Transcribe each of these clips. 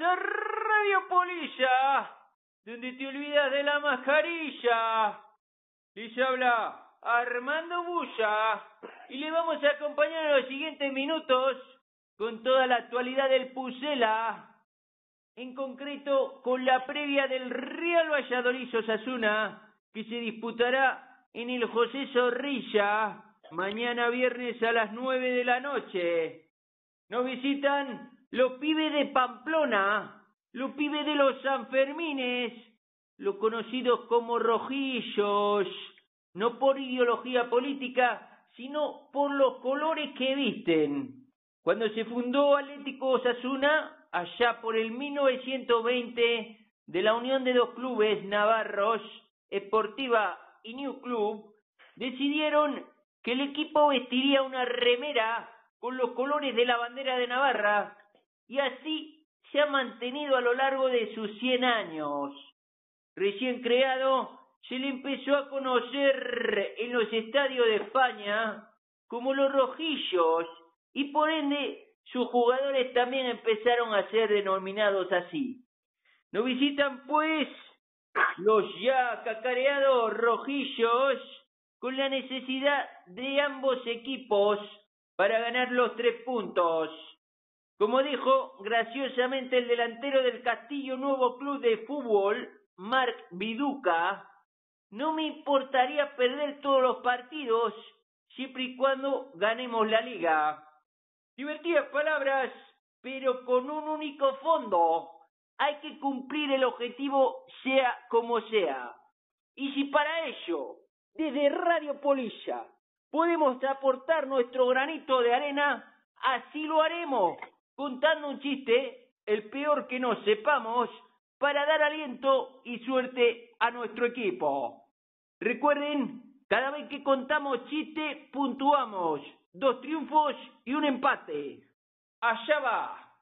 A Radio Polilla, donde te olvidas de la mascarilla. Les habla Armando Bulla y le vamos a acompañar en los siguientes minutos con toda la actualidad del Pucela, en concreto con la previa del Real Valladolid Osasuna que se disputará en el José Zorrilla mañana viernes a las nueve de la noche. Nos visitan los pibes de Pamplona, los pibes de los Sanfermines, los conocidos como rojillos, no por ideología política, sino por los colores que visten. Cuando se fundó Atlético Osasuna, allá por el 1920, de la unión de dos clubes navarros, Esportiva y New Club, decidieron que el equipo vestiría una remera con los colores de la bandera de Navarra y así se ha mantenido a lo largo de sus 100 años. Recién creado, se le empezó a conocer en los estadios de España como los rojillos y por ende sus jugadores también empezaron a ser denominados así. Nos visitan pues los ya cacareados rojillos con la necesidad de ambos equipos para ganar los tres puntos. Como dijo graciosamente el delantero del Castillo Nuevo Club de Fútbol, Marc Viduca, no me importaría perder todos los partidos siempre y cuando ganemos la liga. Divertidas palabras, pero con un único fondo. Hay que cumplir el objetivo sea como sea. Y si para ello, desde Radio Polilla, podemos aportar nuestro granito de arena, así lo haremos contando un chiste, el peor que no sepamos, para dar aliento y suerte a nuestro equipo. Recuerden, cada vez que contamos chiste, puntuamos dos triunfos y un empate. Allá va.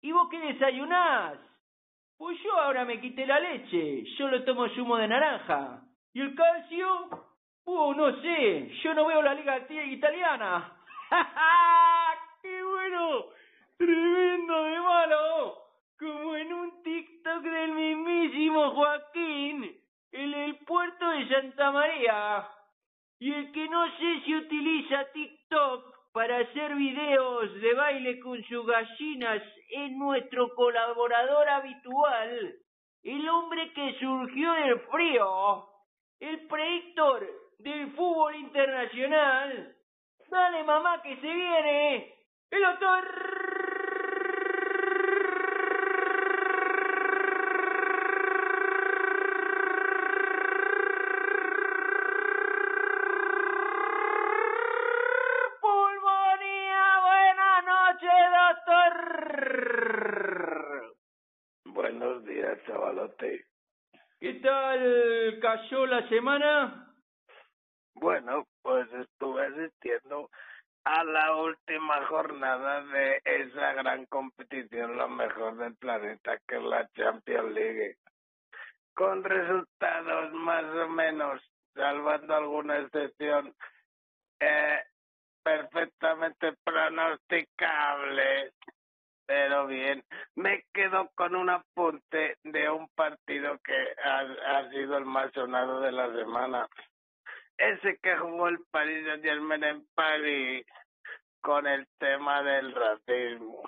¿Y vos qué desayunás? Pues yo ahora me quité la leche, yo lo tomo zumo de naranja. ¿Y el calcio? Uh, no sé, yo no veo la liga italiana. ¡Ja, ¡Qué bueno! Tremendo de malo, como en un TikTok del mismísimo Joaquín, el el puerto de Santa María. Y el que no sé si utiliza TikTok para hacer videos de baile con sus gallinas es nuestro colaborador habitual, el hombre que surgió del frío, el predictor del fútbol internacional. Dale mamá que se viene, la semana? Bueno, pues estuve asistiendo a la última jornada de esa gran competición, lo mejor del planeta, que es la Champions League, con resultados más o menos, salvando alguna excepción, eh, perfectamente pronosticables pero bien. Me quedo con un apunte de un partido que ha, sido el más sonado de la semana. Ese que jugó el Paris Saint Germain en París con el tema del racismo.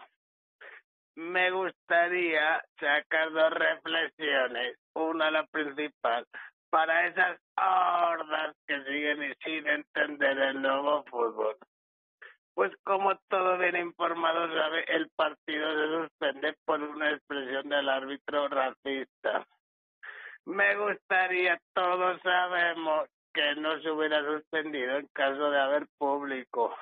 Me gustaría sacar dos reflexiones. Una, la principal, para esas hordas que siguen sin entender el nuevo fútbol pues como todo bien informado sabe, el partido se suspende por una expresión del árbitro racista. Me gustaría, todos sabemos que no se hubiera suspendido en caso de haber público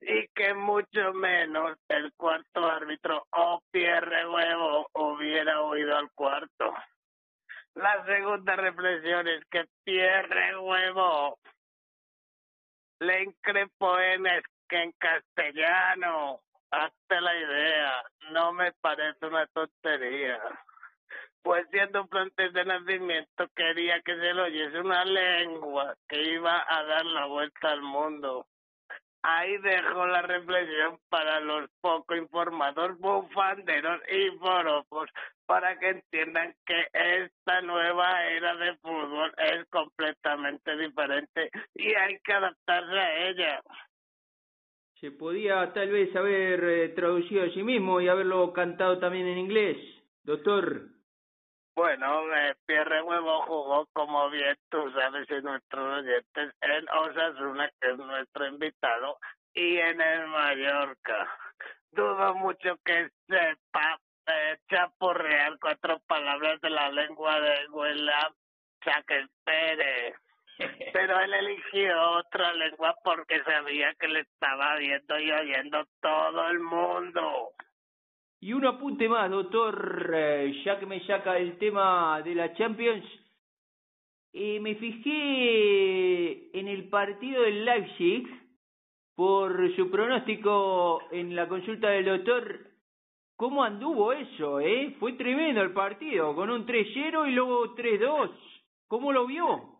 y que mucho menos el cuarto árbitro o Pierre Huevo hubiera oído al cuarto. La segunda reflexión es que Pierre Huevo le increpó en que en castellano, hazte la idea, no me parece una tontería. Pues siendo un francés de nacimiento quería que se lo oyese una lengua que iba a dar la vuelta al mundo. Ahí dejo la reflexión para los poco informados bufanderos y forofos para que entiendan que esta nueva era de fútbol es completamente diferente y hay que adaptarse a ella. Se podía tal vez haber eh, traducido a mismo y haberlo cantado también en inglés, doctor. Bueno, eh, Pierre Huevo jugó, como bien tú sabes, y nuestros oyentes, en Osasuna, que es nuestro invitado, y en el Mallorca. Dudo mucho que sepa eh, chapurrear cuatro palabras de la lengua de William Shakespeare. Pero él eligió otra lengua porque sabía que le estaba viendo y oyendo todo el mundo. Y un apunte más, doctor, eh, ya que me saca el tema de la Champions. Eh, me fijé en el partido del Leipzig por su pronóstico en la consulta del doctor. ¿Cómo anduvo eso, eh? Fue tremendo el partido, con un 3-0 y luego 3-2. ¿Cómo lo vio?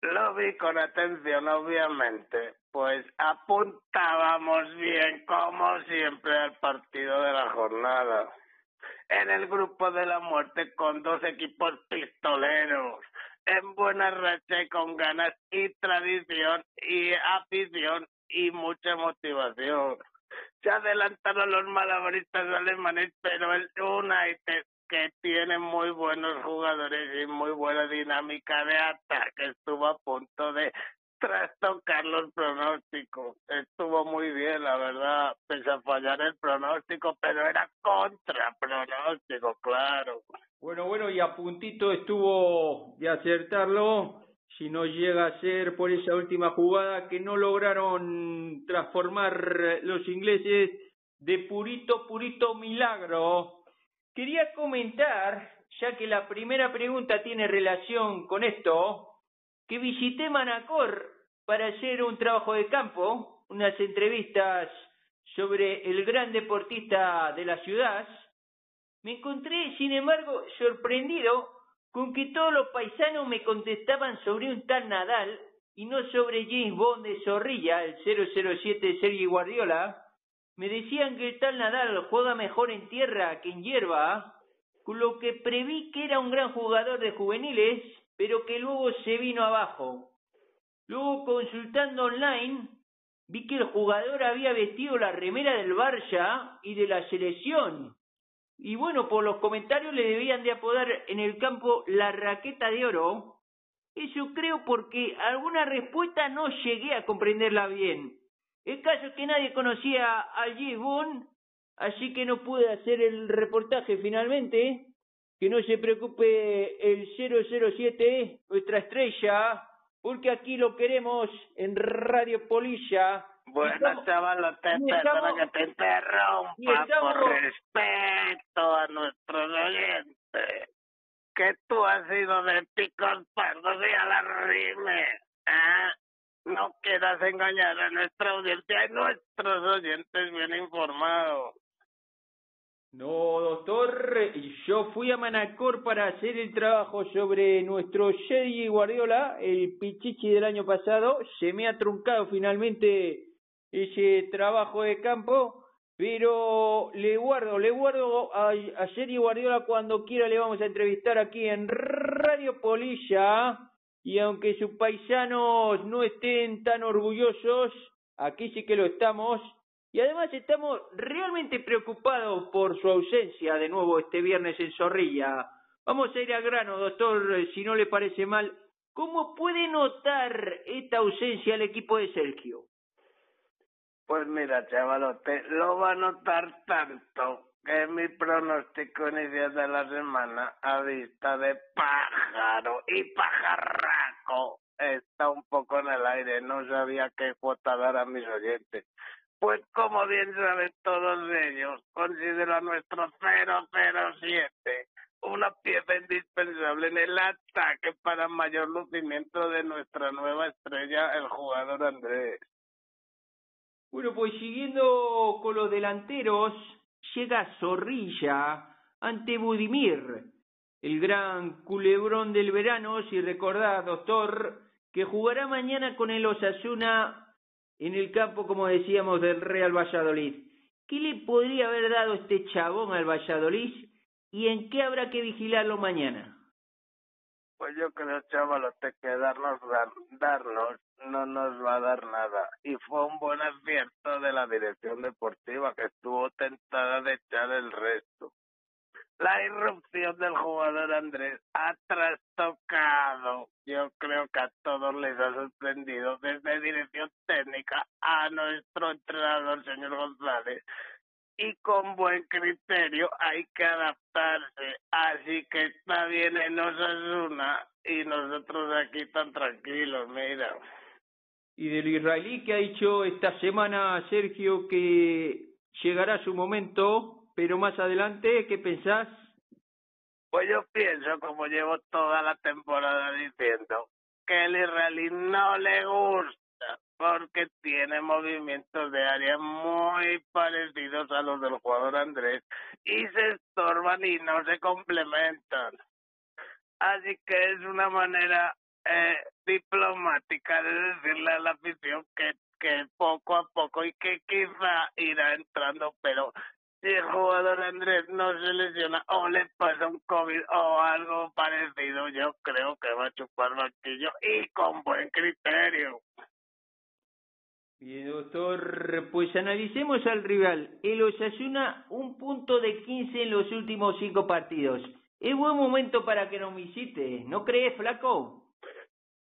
Lo vi con atención, obviamente, pues apuntábamos bien, como siempre, al partido de la jornada. En el grupo de la muerte con dos equipos pistoleros, en buena racha y con ganas y tradición y afición y mucha motivación. Se adelantaron los malabaristas alemanes, pero el United que tiene muy buenos jugadores y muy buena dinámica de ataque. Estuvo a punto de trastocar los pronósticos. Estuvo muy bien, la verdad, pese a fallar el pronóstico, pero era contra pronóstico, claro. Bueno, bueno, y a puntito estuvo de acertarlo, si no llega a ser por esa última jugada que no lograron transformar los ingleses de purito, purito milagro Quería comentar, ya que la primera pregunta tiene relación con esto, que visité Manacor para hacer un trabajo de campo, unas entrevistas sobre el gran deportista de la ciudad. Me encontré, sin embargo, sorprendido con que todos los paisanos me contestaban sobre un tal Nadal y no sobre James Bond de Zorrilla, el 007 de Sergio Guardiola, me decían que el tal Nadal juega mejor en tierra que en hierba, con lo que preví que era un gran jugador de juveniles, pero que luego se vino abajo. Luego, consultando online, vi que el jugador había vestido la remera del Barça y de la selección. Y bueno, por los comentarios le debían de apodar en el campo la raqueta de oro. Eso creo porque alguna respuesta no llegué a comprenderla bien. El caso es que nadie conocía a Boone, así que no pude hacer el reportaje finalmente. Que no se preocupe el 007, nuestra estrella, porque aquí lo queremos en Radio Polilla. Bueno, chaval, te que te interrumpa por respeto a nuestros oyentes. Que tú has sido de picos pardos y a la rime. ¿eh? No quieras engañar a nuestra audiencia nuestros oyentes bien informados. No, doctor, yo fui a Manacor para hacer el trabajo sobre nuestro Jedi Guardiola, el Pichichi del año pasado. Se me ha truncado finalmente ese trabajo de campo, pero le guardo, le guardo a, a Guardiola cuando quiera le vamos a entrevistar aquí en Radio Polilla y aunque sus paisanos no estén tan orgullosos, aquí sí que lo estamos, y además estamos realmente preocupados por su ausencia de nuevo este viernes en Zorrilla. Vamos a ir al grano, doctor, si no le parece mal. ¿Cómo puede notar esta ausencia el equipo de Sergio? Pues mira, chavalote, lo va a notar tanto que mi pronóstico inicial de la semana a vista de pájaro y pajarraco está un poco en el aire. No sabía qué cuota dar a mis oyentes. Pues como bien saben todos ellos, considero a nuestro 007 una pieza indispensable en el ataque para mayor lucimiento de nuestra nueva estrella, el jugador Andrés. Bueno, pues siguiendo con los delanteros, llega Zorrilla ante Budimir, el gran culebrón del verano, si recordás, doctor, que jugará mañana con el Osasuna en el campo, como decíamos, del Real Valladolid. ¿Qué le podría haber dado este chabón al Valladolid y en qué habrá que vigilarlo mañana? Pues yo creo, chaval, que darnos, darnos, no nos va a dar nada. Y fue un buen acierto de la dirección deportiva que estuvo tentada de echar el resto. La irrupción del jugador Andrés ha trastocado. Yo creo que a todos les ha sorprendido, desde dirección técnica a nuestro entrenador, señor González, y con buen criterio hay que adaptarse. Así que está bien en Osasuna y nosotros aquí tan tranquilos, mira. Y del israelí que ha dicho esta semana Sergio que llegará su momento, pero más adelante, ¿qué pensás? Pues yo pienso, como llevo toda la temporada diciendo, que el israelí no le gusta porque tiene movimientos de área muy parecidos a los del jugador Andrés y se estorban y no se complementan. Así que es una manera eh, diplomática de decirle a la afición que, que poco a poco y que quizá irá entrando, pero si el jugador Andrés no se lesiona o le pasa un COVID o algo parecido, yo creo que va a chupar banquillo y con buen criterio. Bien, doctor, pues analicemos al rival. El Osasuna, un punto de 15 en los últimos cinco partidos. Es buen momento para que nos visite, ¿no crees, flaco?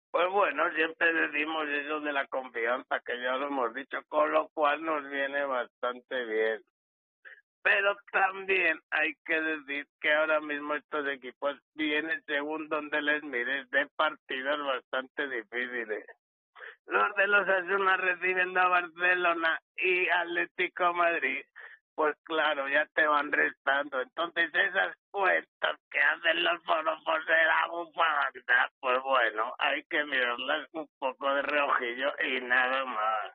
Pues bueno, siempre decimos eso de la confianza, que ya lo hemos dicho, con lo cual nos viene bastante bien. Pero también hay que decir que ahora mismo estos equipos vienen según donde les mires de partidos bastante difíciles los de los Asuna reciben a Barcelona y Atlético Madrid, pues claro, ya te van restando. Entonces esas cuentas que hacen los forofos de la bufanda, pues bueno, hay que mirarlas un poco de reojillo y nada más.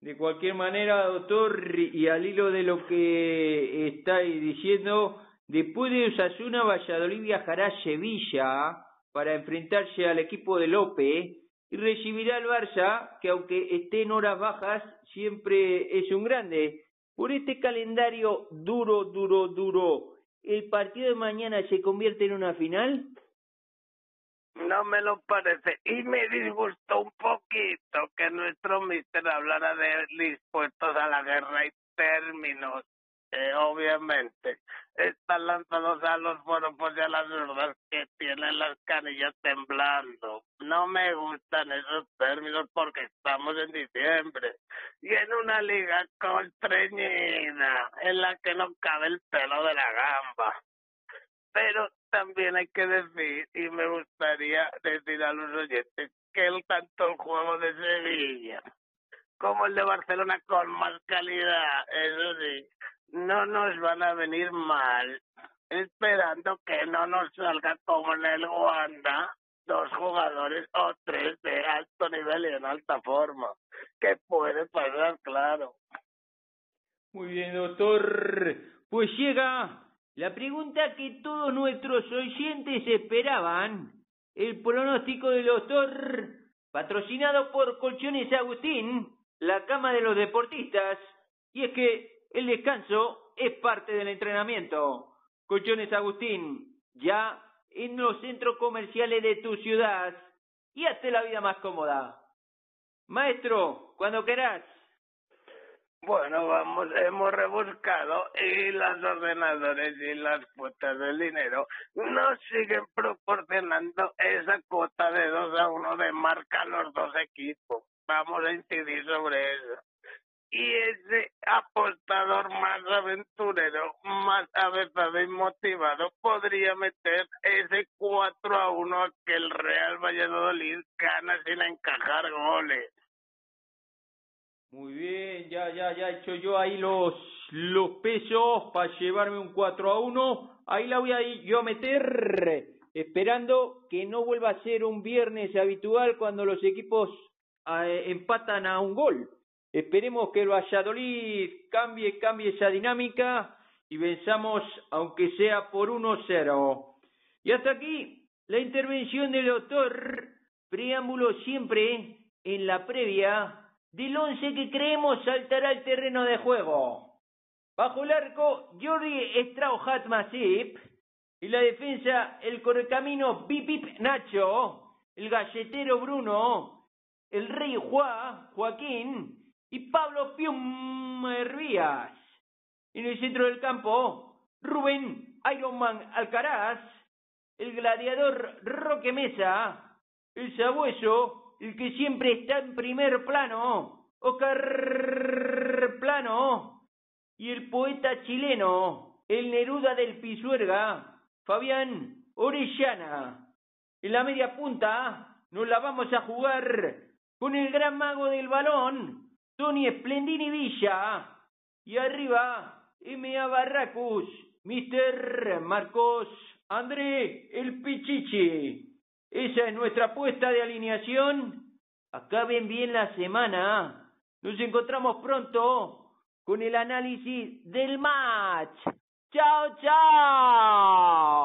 De cualquier manera, doctor, y al hilo de lo que estáis diciendo, después de Osasuna, Valladolid viajará a Sevilla para enfrentarse al equipo de López y recibirá al Barça, que aunque esté en horas bajas, siempre es un grande. Por este calendario duro, duro, duro, ¿el partido de mañana se convierte en una final? No me lo parece. Y me disgustó un poquito que nuestro mister hablara de dispuestos a la guerra y términos eh, obviamente están lanzados a los forofos y a las verdades que tienen las canillas temblando. No me gustan esos términos porque estamos en diciembre y en una liga constreñida en la que no cabe el pelo de la gamba. Pero también hay que decir, y me gustaría decir a los oyentes, que el tanto el juego de Sevilla como el de Barcelona con más calidad, eso sí, no nos van a venir mal, esperando que no nos salga como en el Wanda dos jugadores o tres de alto nivel y en alta forma, que puede pasar, claro. Muy bien, doctor. Pues llega la pregunta que todos nuestros oyentes esperaban. El pronóstico del doctor, patrocinado por Colchones Agustín, la cama de los deportistas. Y es que el descanso es parte del entrenamiento. Colchones Agustín, ya en los centros comerciales de tu ciudad y hazte la vida más cómoda. Maestro, cuando querás. Bueno, vamos, hemos rebuscado y los ordenadores y las cuotas del dinero nos siguen proporcionando esa cuota de 2 a 1 de marca a los dos equipos. Vamos a incidir sobre eso y ese apostador más aventurero, más avezado y motivado podría meter ese 4 a 1 a que el Real Valladolid gana sin encajar goles. Muy bien, ya, ya, ya he hecho yo ahí los, los pesos para llevarme un 4 a 1. Ahí la voy a yo a meter, esperando que no vuelva a ser un viernes habitual cuando los equipos eh, empatan a un gol. Esperemos que el Valladolid cambie, cambie esa dinámica y venzamos aunque sea por 1-0. Y hasta aquí la intervención del doctor, preámbulo siempre en la previa del once que creemos saltará al terreno de juego. Bajo el arco, Jordi Strauhat Masip. Y la defensa, el correcamino Pipip Nacho. El galletero Bruno. El rey Juá, Joaquín. Y Pablo Pium Hervías. En el centro del campo, Rubén Ironman Alcaraz. El gladiador Roque Mesa. El sabueso, el que siempre está en primer plano. Oscar Plano y el poeta chileno, el Neruda del Pisuerga, Fabián Orellana. En la media punta nos la vamos a jugar con el gran mago del balón, Tony Splendini Villa. Y arriba, M.A. Barracus, Mr. Marcos André El Pichichi. Esa es nuestra apuesta de alineación. Acaben bien la semana. Nos encontramos pronto con el análisis del match. ¡Chao, chao!